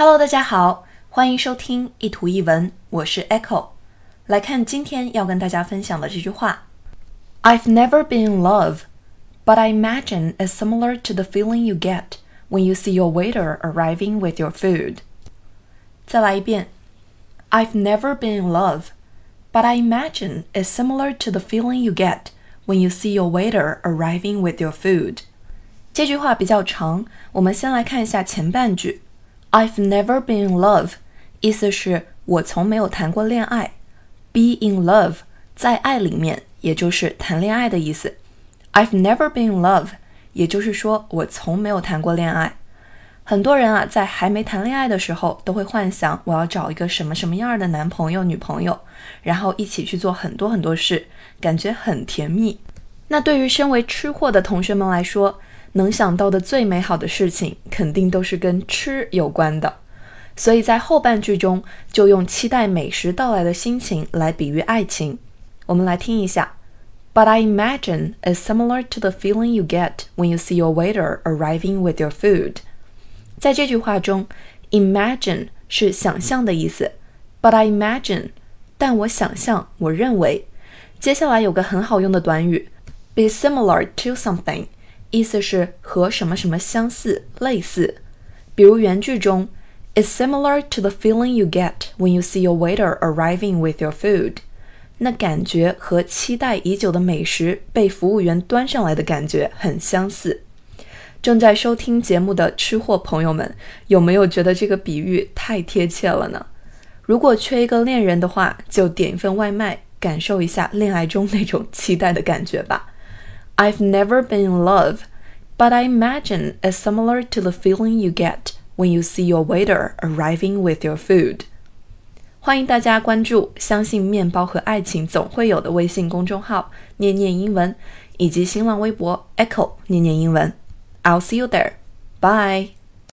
Hello，大家好，欢迎收听一图一文，我是 Echo。来看今天要跟大家分享的这句话：I've never been in love, but I imagine it's similar to the feeling you get when you see your waiter arriving with your food。再来一遍：I've never been in love, but I imagine it's similar to the feeling you get when you see your waiter arriving with your food。这句话比较长，我们先来看一下前半句。 I've never been in love，意思是我从没有谈过恋爱。Be in love，在爱里面，也就是谈恋爱的意思。I've never been in love，也就是说我从没有谈过恋爱。很多人啊，在还没谈恋爱的时候，都会幻想我要找一个什么什么样的男朋友、女朋友，然后一起去做很多很多事，感觉很甜蜜。那对于身为吃货的同学们来说，能想到的最美好的事情，肯定都是跟吃有关的，所以在后半句中就用期待美食到来的心情来比喻爱情。我们来听一下：But I imagine is similar to the feeling you get when you see your waiter arriving with your food。在这句话中，imagine 是想象的意思，But I imagine，但我想象，我认为。接下来有个很好用的短语，be similar to something。意思是和什么什么相似、类似。比如原句中，It's similar to the feeling you get when you see your waiter arriving with your food。那感觉和期待已久的美食被服务员端上来的感觉很相似。正在收听节目的吃货朋友们，有没有觉得这个比喻太贴切了呢？如果缺一个恋人的话，就点一份外卖，感受一下恋爱中那种期待的感觉吧。I've never been in love, but I imagine it's similar to the feeling you get when you see your waiter arriving with your food. 欢迎大家关注“相信面包和爱情总会有”的微信公众号“念念英文”，以及新浪微博 “Echo 念念英文”。I'll see you there. Bye.